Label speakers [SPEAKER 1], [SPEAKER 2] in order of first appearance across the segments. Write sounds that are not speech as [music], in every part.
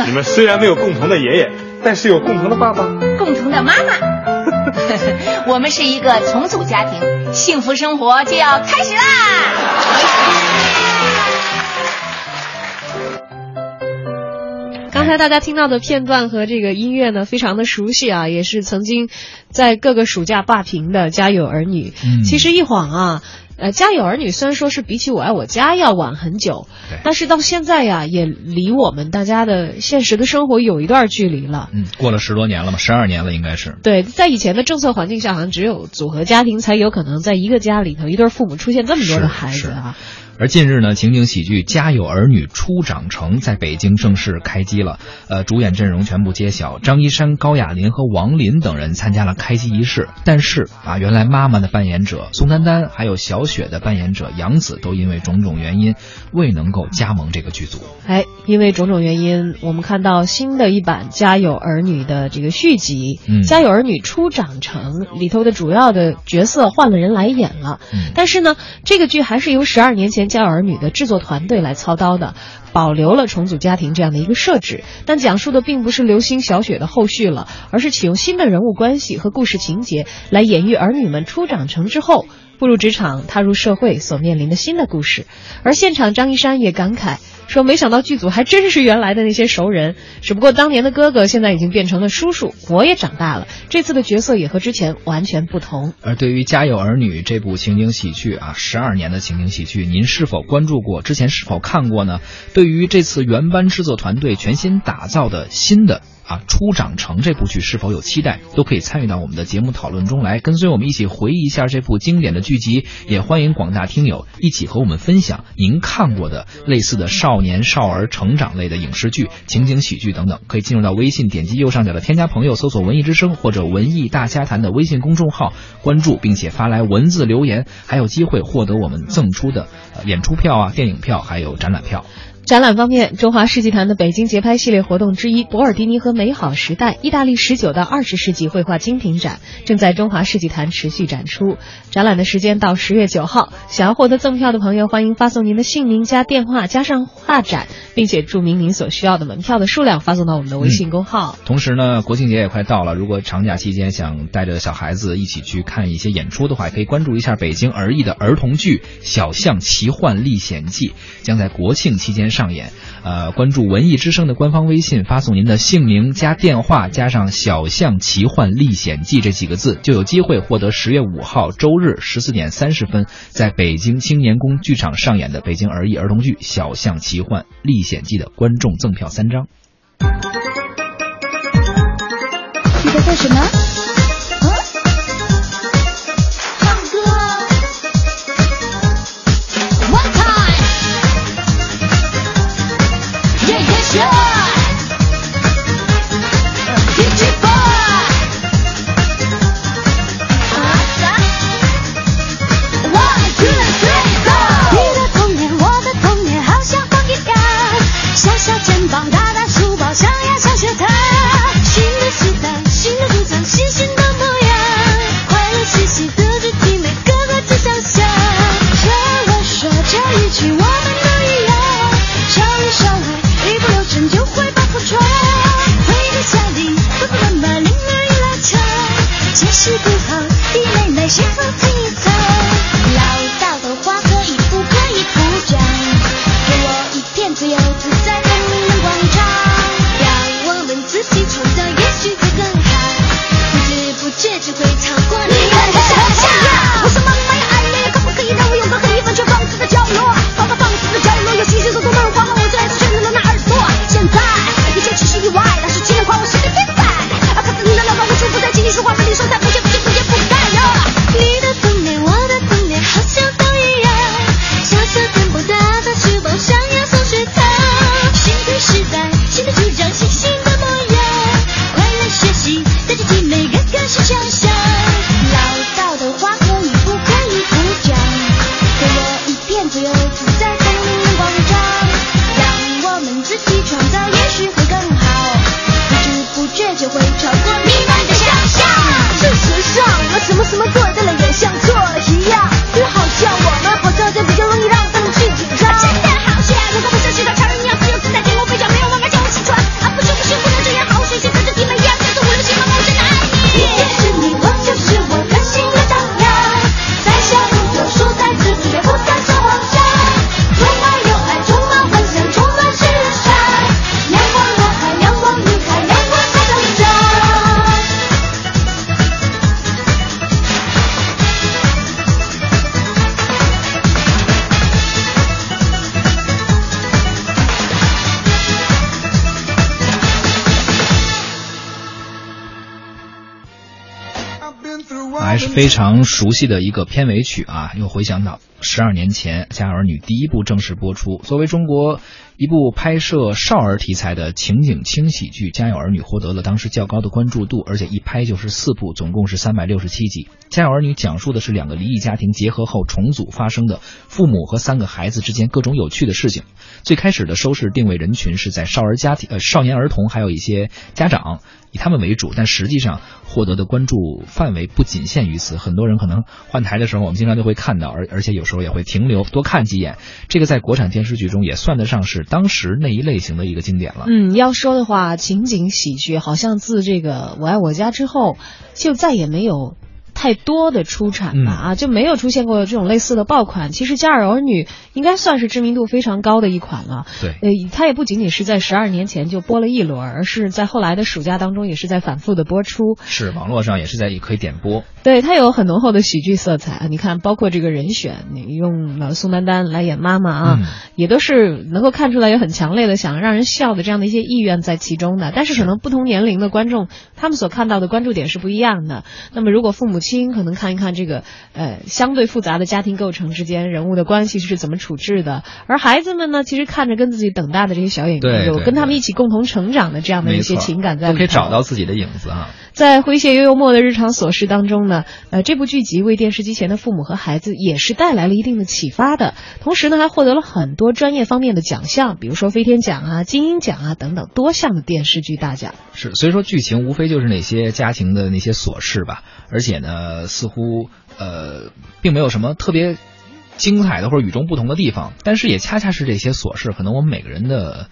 [SPEAKER 1] [laughs] 你们虽然没有共同的爷爷，但是有共同的爸爸，
[SPEAKER 2] 共同的妈妈。[laughs] 我们是一个重组家庭，幸福生活就要开始啦！
[SPEAKER 3] 刚才大家听到的片段和这个音乐呢，非常的熟悉啊，也是曾经在各个暑假霸屏的《家有儿女》。
[SPEAKER 4] 嗯
[SPEAKER 3] 其实一晃啊，呃，《家有儿女》虽然说是比起《我爱我家》要晚很久，但是到现在呀，也离我们大家的现实的生活有一段距离了。
[SPEAKER 4] 嗯，过了十多年了嘛，十二年了应该是。
[SPEAKER 3] 对，在以前的政策环境下，好像只有组合家庭才有可能在一个家里头，一对父母出现这么多的孩子啊。[laughs]
[SPEAKER 4] 而近日呢，情景喜剧《家有儿女初长成》在北京正式开机了。呃，主演阵容全部揭晓，张一山、高亚麟和王林等人参加了开机仪式。但是啊，原来妈妈的扮演者宋丹丹，还有小雪的扮演者杨紫，都因为种种原因未能够加盟这个剧组。
[SPEAKER 3] 哎，因为种种原因，我们看到新的一版《家有儿女》的这个续集，
[SPEAKER 4] 嗯
[SPEAKER 3] 家有儿女初长成》里头的主要的角色换了人来演了。
[SPEAKER 4] 嗯
[SPEAKER 3] 但是呢，这个剧还是由十二年前《家儿女》的制作团队来操刀的，保留了重组家庭这样的一个设置，但讲述的并不是流星、小雪的后续了，而是启用新的人物关系和故事情节来演绎儿女们初长成之后。步入职场、踏入社会所面临的新的故事，而现场张一山也感慨说：“没想到剧组还真是原来的那些熟人，只不过当年的哥哥现在已经变成了叔叔，我也长大了，这次的角色也和之前完全不同。”
[SPEAKER 4] 而对于《家有儿女》这部情景喜剧啊，十二年的情景喜剧，您是否关注过？之前是否看过呢？对于这次原班制作团队全新打造的新的啊《初长成》这部剧是否有期待？都可以参与到我们的节目讨论中来，跟随我们一起回忆一下这部经典的剧集。也欢迎广大听友一起和我们分享您看过的类似的少年少儿成长类的影视剧、情景喜剧等等。可以进入到微信，点击右上角的添加朋友，搜索“文艺之声”或者“文艺大家谈”的微信公众号，关注并且发来文字留言，还有机会获得我们赠出的演出票啊、电影票还有展览票。
[SPEAKER 3] 展览方面，中华世纪坛的北京节拍系列活动之一——博尔迪尼和美好时代——意大利十九到二十世纪绘画精品展正在中华世纪坛持续展出。展览的时间到十月九号。想要获得赠票的朋友，欢迎发送您的姓名加电话加上画展，并且注明您所需要的门票的数量，发送到我们的微信公号。
[SPEAKER 4] 同时呢，国庆节也快到了，如果长假期间想带着小孩子一起去看一些演出的话，也可以关注一下北京儿艺的儿童剧《小象奇幻历险记》，将在国庆期间上上演。呃，关注文艺之声的官方微信，发送您的姓名加电话加上“小象奇幻历险记”这几个字，就有机会获得十月五号周日十四点三十分在北京青年宫剧场上演的北京儿艺儿童剧《小象奇幻历险记》的观众赠票三张。
[SPEAKER 5] 你在做什么？
[SPEAKER 4] 非常熟悉的一个片尾曲啊，又回想到十二年前《家有儿女》第一部正式播出，作为中国一部拍摄少儿题材的情景轻喜剧，《家有儿女》获得了当时较高的关注度，而且一拍就是四部，总共是三百六十七集。《家有儿女》讲述的是两个离异家庭结合后重组发生的父母和三个孩子之间各种有趣的事情。最开始的收视定位人群是在少儿家庭、呃少年儿童，还有一些家长。以他们为主，但实际上获得的关注范围不仅限于此。很多人可能换台的时候，我们经常就会看到，而而且有时候也会停留多看几眼。这个在国产电视剧中也算得上是当时那一类型的一个经典了。
[SPEAKER 3] 嗯，要说的话，情景喜剧好像自这个《我爱我家》之后，就再也没有。太多的出产吧啊，就没有出现过这种类似的爆款。其实《家有儿女》应该算是知名度非常高的一款了。
[SPEAKER 4] 对，
[SPEAKER 3] 呃，它也不仅仅是在十二年前就播了一轮，而是在后来的暑假当中也是在反复的播出。
[SPEAKER 4] 是，网络上也是在也可以点播。
[SPEAKER 3] 对，它有很浓厚的喜剧色彩啊！你看，包括这个人选，你用了宋丹丹来演妈妈啊，
[SPEAKER 4] 嗯、
[SPEAKER 3] 也都是能够看出来有很强烈的想让人笑的这样的一些意愿在其中的。但是可能不同年龄的观众，他们所看到的关注点是不一样的。那么如果父母亲可能看一看。这个呃相对复杂的家庭构成之间人物的关系是怎么处置的，而孩子们呢，其实看着跟自己等大的这些小演员有跟他们一起共同成长的这样的一些情感在里面，
[SPEAKER 4] 都可以找到自己的影子啊。
[SPEAKER 3] 在诙谐又幽默的日常琐事当中呢，呃，这部剧集为电视机前的父母和孩子也是带来了一定的启发的，同时呢，还获得了很多专业方面的奖项，比如说飞天奖啊、金鹰奖啊等等多项的电视剧大奖。
[SPEAKER 4] 是，所以说剧情无非就是那些家庭的那些琐事吧，而且呢，似乎。呃，并没有什么特别精彩的或者与众不同的地方，但是也恰恰是这些琐事，可能我们每个人的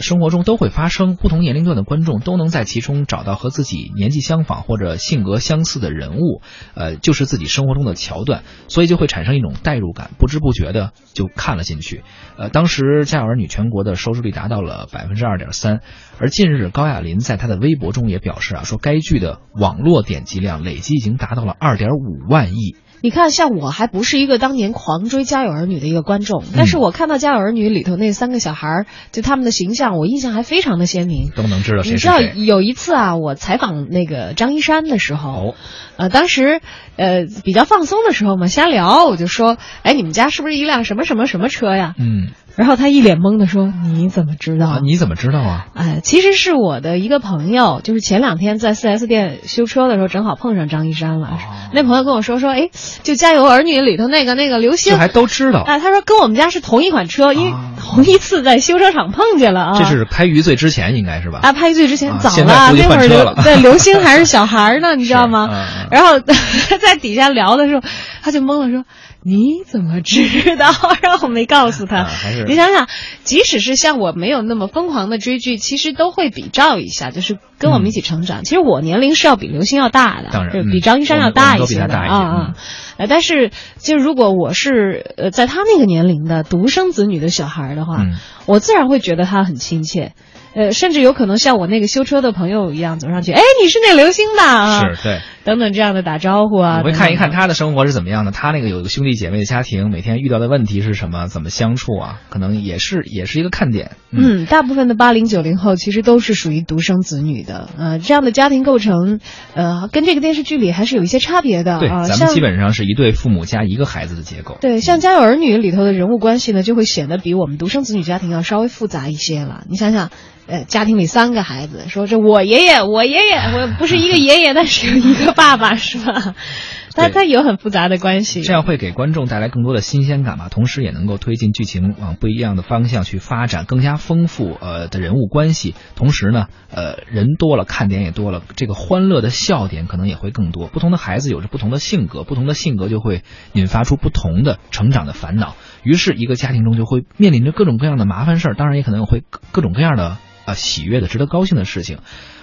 [SPEAKER 4] 生活中都会发生。不同年龄段的观众都能在其中找到和自己年纪相仿或者性格相似的人物，呃，就是自己生活中的桥段，所以就会产生一种代入感，不知不觉的就看了进去。呃，当时《家有儿女》全国的收视率达到了百分之二点三，而近日高亚麟在他的微博中也表示啊，说该剧的网络点击量累计已经达到了二点五万亿。
[SPEAKER 3] 你看，像我还不是一个当年狂追《家有儿女》的一个观众，但是我看到《家有儿女》里头那三个小孩儿，就他们的形象，我印象还非常的鲜明，
[SPEAKER 4] 都能知道谁
[SPEAKER 3] 你知道有一次啊，我采访那个张一山的时候，
[SPEAKER 4] 哦、
[SPEAKER 3] 呃，当时呃比较放松的时候嘛，瞎聊，我就说，哎，你们家是不是一辆什么什么什么车呀？
[SPEAKER 4] 嗯。
[SPEAKER 3] 然后他一脸懵的说：“你怎么知道？
[SPEAKER 4] 啊、你怎么知道啊？”
[SPEAKER 3] 哎，其实是我的一个朋友，就是前两天在 4S 店修车的时候，正好碰上张一山了。
[SPEAKER 4] 哦、
[SPEAKER 3] 那朋友跟我说说，哎，就《家有儿女》里头那个那个刘星，
[SPEAKER 4] 还都知道。
[SPEAKER 3] 哎，他说跟我们家是同一款车，因为 [laughs] 同一次在修车厂碰见了啊。
[SPEAKER 4] 这是拍余罪之前应该是吧？
[SPEAKER 3] 啊，拍余罪之前早
[SPEAKER 4] 了，
[SPEAKER 3] 那会儿刘对刘星还是小孩呢，[laughs] 你知道吗？
[SPEAKER 4] 嗯、
[SPEAKER 3] 然后 [laughs] 在底下聊的时候，他就懵了，说。你怎么知道？[laughs] 然后我没告诉他。
[SPEAKER 4] 啊、
[SPEAKER 3] 你想想，即使是像我没有那么疯狂的追剧，其实都会比照一下，就是跟我们一起成长。
[SPEAKER 4] 嗯、
[SPEAKER 3] 其实我年龄是要比刘星要大的，
[SPEAKER 4] 当然
[SPEAKER 3] 比张一山要大一些
[SPEAKER 4] 的
[SPEAKER 3] 啊啊。呃，但是就如果我是呃在他那个年龄的独生子女的小孩的话，
[SPEAKER 4] 嗯、
[SPEAKER 3] 我自然会觉得他很亲切。呃，甚至有可能像我那个修车的朋友一样走上去，哎，你是那刘星吧啊？
[SPEAKER 4] 是对，
[SPEAKER 3] 等等这样的打招呼啊。
[SPEAKER 4] 我会看一看他的生活是怎么样的，他那个有一个兄弟姐妹的家庭，每天遇到的问题是什么，怎么相处啊？可能也是也是一个看点。
[SPEAKER 3] 嗯，嗯大部分的八零九零后其实都是属于独生子女的，呃，这样的家庭构成，呃，跟这个电视剧里还是有一些差别的。
[SPEAKER 4] 对，
[SPEAKER 3] 啊、
[SPEAKER 4] 咱们基本上是一对父母加一个孩子的结构。
[SPEAKER 3] 对，像《家有儿女》里头的人物关系呢，就会显得比我们独生子女家庭要稍微复杂一些了。你想想。呃，家庭里三个孩子，说这我爷爷，我爷爷，我不是一个爷爷，但是有一个爸爸，是吧？他他有很复杂的关系，
[SPEAKER 4] 这样会给观众带来更多的新鲜感吧，同时也能够推进剧情往不一样的方向去发展，更加丰富呃的人物关系。同时呢，呃人多了，看点也多了，这个欢乐的笑点可能也会更多。不同的孩子有着不同的性格，不同的性格就会引发出不同的成长的烦恼。于是，一个家庭中就会面临着各种各样的麻烦事儿，当然也可能会各种各样的。呃，喜悦的、值得高兴的事情，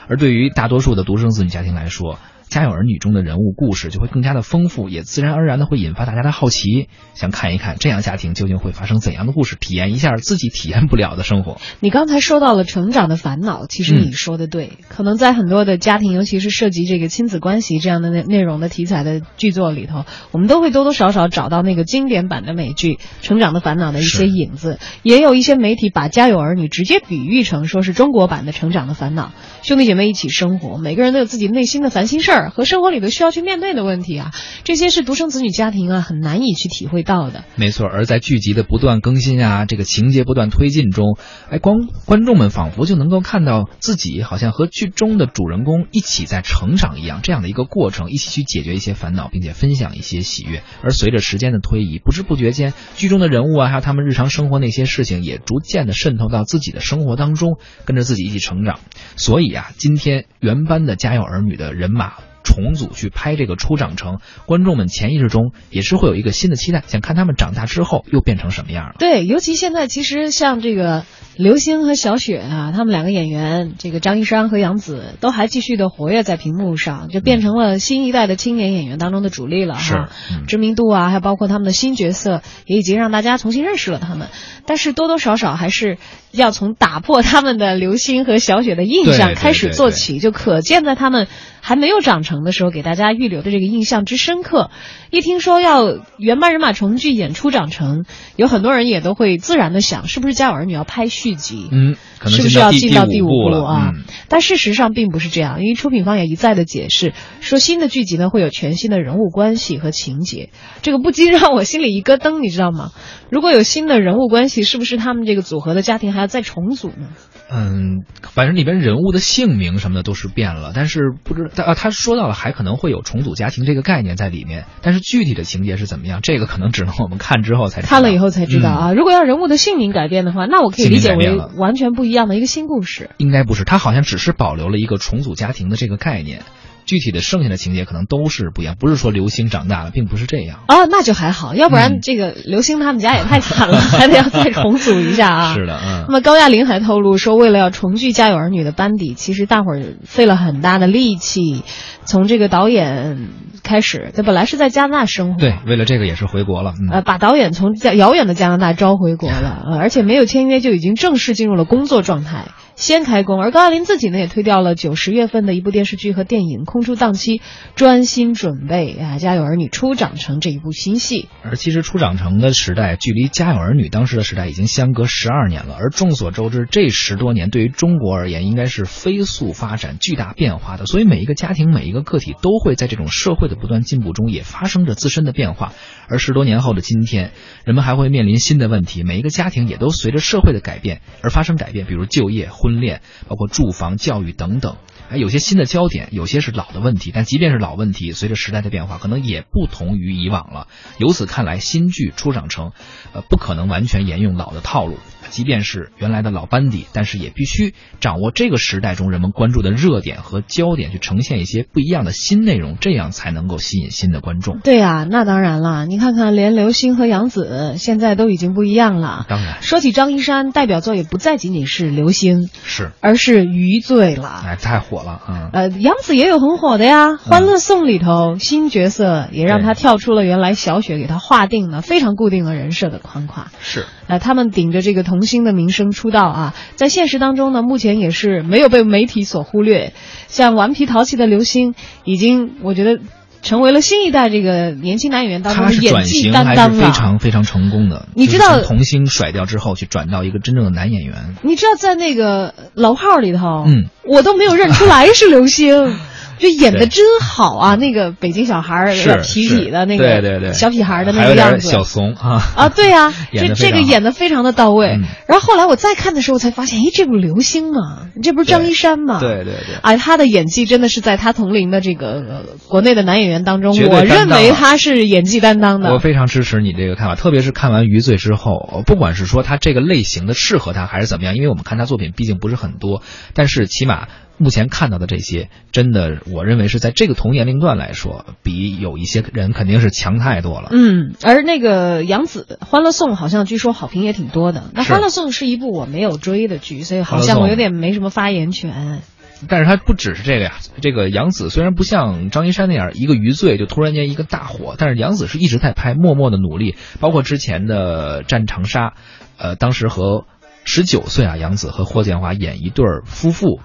[SPEAKER 4] 而对于大多数的独生子女家庭来说，《家有儿女》中的人物故事就会更加的丰富，也自然而然的会引发大家的好奇，想看一看这样家庭究竟会发生怎样的故事，体验一下自己体验不了的生活。
[SPEAKER 3] 你刚才说到了成长的烦恼，其实你说的对，嗯、可能在很多的家庭，尤其是涉及这个亲子关系这样的内内容的题材的剧作里头，我们都会多多少少找到那个经典版的美剧《成长的烦恼》的一些影子，也有一些媒体把《家有儿女》直接比喻成说是中国版的《成长的烦恼》，兄弟姐妹一起生活，每个人都有自己内心的烦心事儿。和生活里头需要去面对的问题啊，这些是独生子女家庭啊很难以去体会到的。
[SPEAKER 4] 没错，而在剧集的不断更新啊，这个情节不断推进中，哎，光观众们仿佛就能够看到自己好像和剧中的主人公一起在成长一样，这样的一个过程，一起去解决一些烦恼，并且分享一些喜悦。而随着时间的推移，不知不觉间，剧中的人物啊，还有他们日常生活那些事情，也逐渐的渗透到自己的生活当中，跟着自己一起成长。所以啊，今天原班的《家有儿女》的人马。重组去拍这个《初长成》，观众们潜意识中也是会有一个新的期待，想看他们长大之后又变成什么样了。
[SPEAKER 3] 对，尤其现在其实像这个刘星和小雪啊，他们两个演员，这个张一山和杨紫都还继续的活跃在屏幕上，就变成了新一代的青年演员当中的主力了哈。
[SPEAKER 4] 是嗯
[SPEAKER 3] 知名度啊，还包括他们的新角色，也已经让大家重新认识了他们。但是多多少少还是要从打破他们的刘星和小雪的印象开始做起，就可见在他们还没有长成的时候，给大家预留的这个印象之深刻。一听说要原班人马重聚演出长成，有很多人也都会自然的想，是不是《家有儿女》要拍续集？
[SPEAKER 4] 嗯，可能
[SPEAKER 3] 是不是要进到第
[SPEAKER 4] 五
[SPEAKER 3] 部
[SPEAKER 4] 了
[SPEAKER 3] 啊？
[SPEAKER 4] 嗯
[SPEAKER 3] 但事实上并不是这样，因为出品方也一再的解释说，新的剧集呢会有全新的人物关系和情节，这个不禁让我心里一咯噔，你知道吗？如果有新的人物关系，是不是他们这个组合的家庭还要再重组呢？
[SPEAKER 4] 嗯，反正里边人物的姓名什么的都是变了，但是不知道啊，他说到了还可能会有重组家庭这个概念在里面，但是具体的情节是怎么样，这个可能只能我们看之后才知道
[SPEAKER 3] 看了以后才知道啊。如果要人物的姓名改变的话，那我可以理解为完全不一样的一个新故事。
[SPEAKER 4] 应该不是，他好像只是保留了一个重组家庭的这个概念，具体的剩下的情节可能都是不一样，不是说刘星长大了，并不是这样。
[SPEAKER 3] 啊，那就还好，要不然
[SPEAKER 4] 嗯。
[SPEAKER 3] 这个刘星他们家也太惨了，还得要再重组一下啊。[laughs]
[SPEAKER 4] 是的，嗯。
[SPEAKER 3] 那
[SPEAKER 4] 嗯，
[SPEAKER 3] 么高亚麟还透露说，为了要重聚《家有儿女》的班底，其实大伙儿费了很大的力气，从这个导演开始，他本来是在加拿大生活，
[SPEAKER 4] 对，为了这个也是回国了，嗯，
[SPEAKER 3] 呃，把导演从加遥远的加拿大招回国了，呃，而且没有签约就已经正式进入了工作状态，先开工。而高亚麟自己呢，也推掉了九十月份的一部电视剧和电影，空出档期，专心准备啊《家有儿女》初长成这一部新戏。
[SPEAKER 4] 而其实初长成的时代，距离《家有儿女》当时的时代已经相隔十二年了。而众所周知，这十多年对于中国而言，应该是飞速发展、巨大变化的。所以每一个家庭、每一个个体都会在这种社会的不断进步中，也发生着自身的变化。而十多年后的今天，人们还会面临新的问题，每一个家庭也都随着社会的改变而发生改变，比如就业、婚婚恋，包括住房、教育等等。哎，有些新的焦点，有些是老的问题，但即便是老问题，随着时代的变化，可能也不同于以往了。由此看来，新剧出长成，呃，不可能完全沿用老的套路。即便是原来的老班底，但是也必须掌握这个时代中人们关注的热点和焦点，去呈现一些不一样的新内容，这样才能够吸引新的观众。
[SPEAKER 3] 对啊，那当然了，你看看，连刘星和杨紫现在都已经不一样了。
[SPEAKER 4] 当然
[SPEAKER 3] 说起张一山，代表作也不再仅仅是刘星，
[SPEAKER 4] 是，
[SPEAKER 3] 而是《余罪》了。
[SPEAKER 4] 哎，太火了，嗯。
[SPEAKER 3] 呃，杨紫也有很火的呀，《欢乐颂》里头新角色也让他跳出了原来小雪给他划定的非常固定的人设的框框。
[SPEAKER 4] 是，
[SPEAKER 3] 呃，他们顶着这个童星的名声出道啊，在现实当中呢，目前也是没有被媒体所忽略。像顽皮淘气的刘星，已经我觉得成为了新一代这个年轻男演员当中演技担当了。
[SPEAKER 4] 非常非常成功的。
[SPEAKER 3] 你知道
[SPEAKER 4] 就是童星甩掉之后，去转到一个真正的男演员。
[SPEAKER 3] 你知道在那个楼号里头，
[SPEAKER 4] 嗯，
[SPEAKER 3] 我都没有认出来是刘星。[laughs] 就演的真好啊！那个北京小孩儿，有点
[SPEAKER 4] 是
[SPEAKER 3] 痞痞的那个，
[SPEAKER 4] 对对对，
[SPEAKER 3] 小屁孩儿的那个样子，
[SPEAKER 4] 小怂啊
[SPEAKER 3] 啊，对 [laughs] 呀、这这个
[SPEAKER 4] 演
[SPEAKER 3] 的非常的到位。
[SPEAKER 4] 嗯
[SPEAKER 3] 然后后来我再看的时候才发现，哎，这不是刘星吗？这不是张一山吗？
[SPEAKER 4] 对对对。
[SPEAKER 3] 哎，他的演技真的是在他同龄的这个、呃国内的男演员当中，我认为他是演技担当的。
[SPEAKER 4] 我非常支持你这个看法，特别是看完《余罪》之后，呃不管是说他这个类型的适合他还是怎么样，因为我们看他作品毕竟不是很多，但是起码目前看到的这些，真的我认为是在这个同年龄段来说，比有一些人肯定是强太多了。
[SPEAKER 3] 嗯，而那个杨紫《欢乐颂》好像据说好评也挺多的。那《欢乐颂》是一部我没有追的剧，所以好像我有点没什么发言权。
[SPEAKER 4] 但是它不只是这个呀，这个杨紫虽然不像张一山那样一个余罪就突然间一个大火，但是杨紫是一直在拍，默默的努力，包括之前的《战长沙》，呃，当时和十九岁啊，杨紫和霍建华演一对儿夫妇，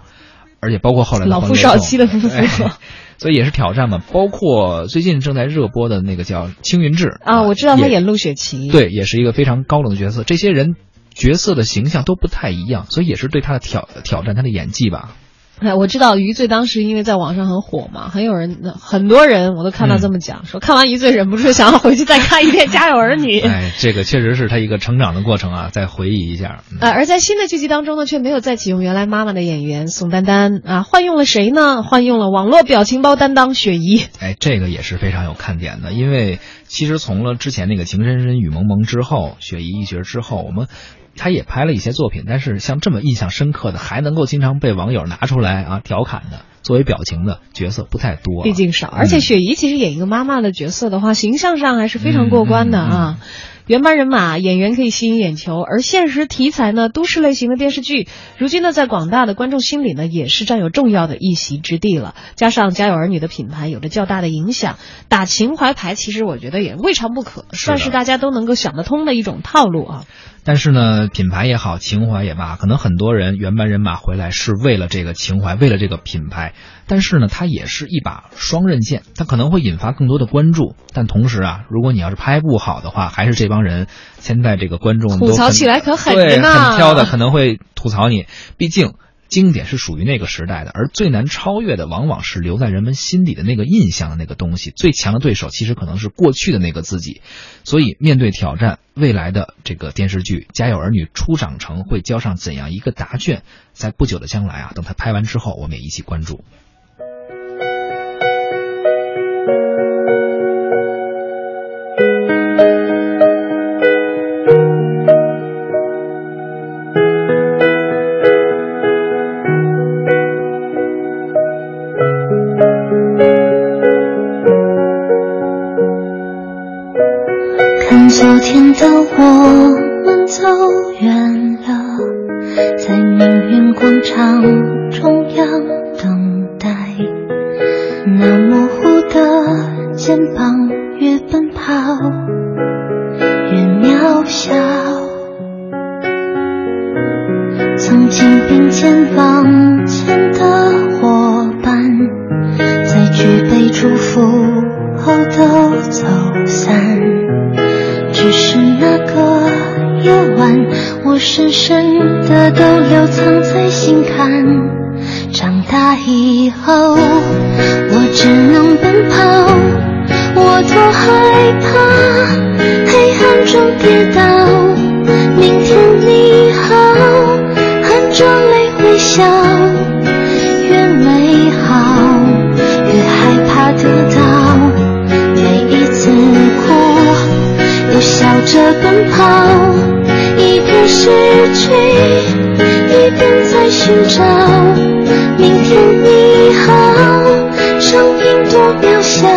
[SPEAKER 4] 而且包括后来
[SPEAKER 3] 老夫少妻的夫妇
[SPEAKER 4] 哎 [laughs] 所以也是挑战嘛。包括最近正在热播的那个叫《青云志》
[SPEAKER 3] 啊，我知道他演陆雪琪。
[SPEAKER 4] 对，也是一个非常高冷的角色。这些人角色的形象都不太一样，所以也是对他的挑挑战，他的演技吧。
[SPEAKER 3] 哎，我知道《余罪》当时因为在网上很火嘛，很有人，很多人我都看到这么讲，说看完《余罪》忍不住想要回去再看一遍《家有儿女》。[laughs]
[SPEAKER 4] 哎，这个确实是他一个成长的过程啊，再回忆一下。嗯
[SPEAKER 3] 呃，而在新的剧集当中呢，却没有再启用原来妈妈的演员宋丹丹啊，换用了谁呢？换用了网络表情包担当雪姨。
[SPEAKER 4] 哎，这个也是非常有看点的，因为其实从了之前那个《情深深雨蒙蒙》之后，雪姨一角之后，我们他也拍了一些作品，但是像这么印象深刻的，还能够经常被网友拿出来啊调侃的，作为表情的角色不太多，
[SPEAKER 3] 毕竟少，而且雪姨其实演一个妈妈的角色的话，形象上还是非常过关的啊。原班人马，演员可以吸引眼球，而现实题材呢，都市类型的电视剧，如今呢，在广大的观众心里呢，也是占有重要的一席之地了。加上《家有儿女》的品牌有着较大的影响，打情怀牌，其实我觉得也未尝不可，算是大家都能够想得通的一种套路啊。
[SPEAKER 4] 但是呢，品牌也好，情怀也罢，可能很多人原班人马回来是为了这个情怀，为了这个品牌。但是呢，它也是一把双刃剑，它可能会引发更多的关注。但同时啊，如果你要是拍不好的话，还是这帮人现在这个观众
[SPEAKER 3] 吐槽起来可狠
[SPEAKER 4] 对
[SPEAKER 3] 着呢
[SPEAKER 4] 很挑的，可能会吐槽你。毕竟。经典是属于那个时代的，而最难超越的往往是留在人们心底的那个印象的那个东西。最强的对手其实可能是过去的那个自己，所以面对挑战，未来的这个电视剧《家有儿女》初长成会交上怎样一个答卷？在不久的将来啊，等他拍完之后，我们也一起关注。
[SPEAKER 6] 中跌倒。明天你好，含着泪微笑，越美好越害怕得到。每一次哭。又笑着奔跑，一边失去，一边在寻找。明天你好，声音多渺小。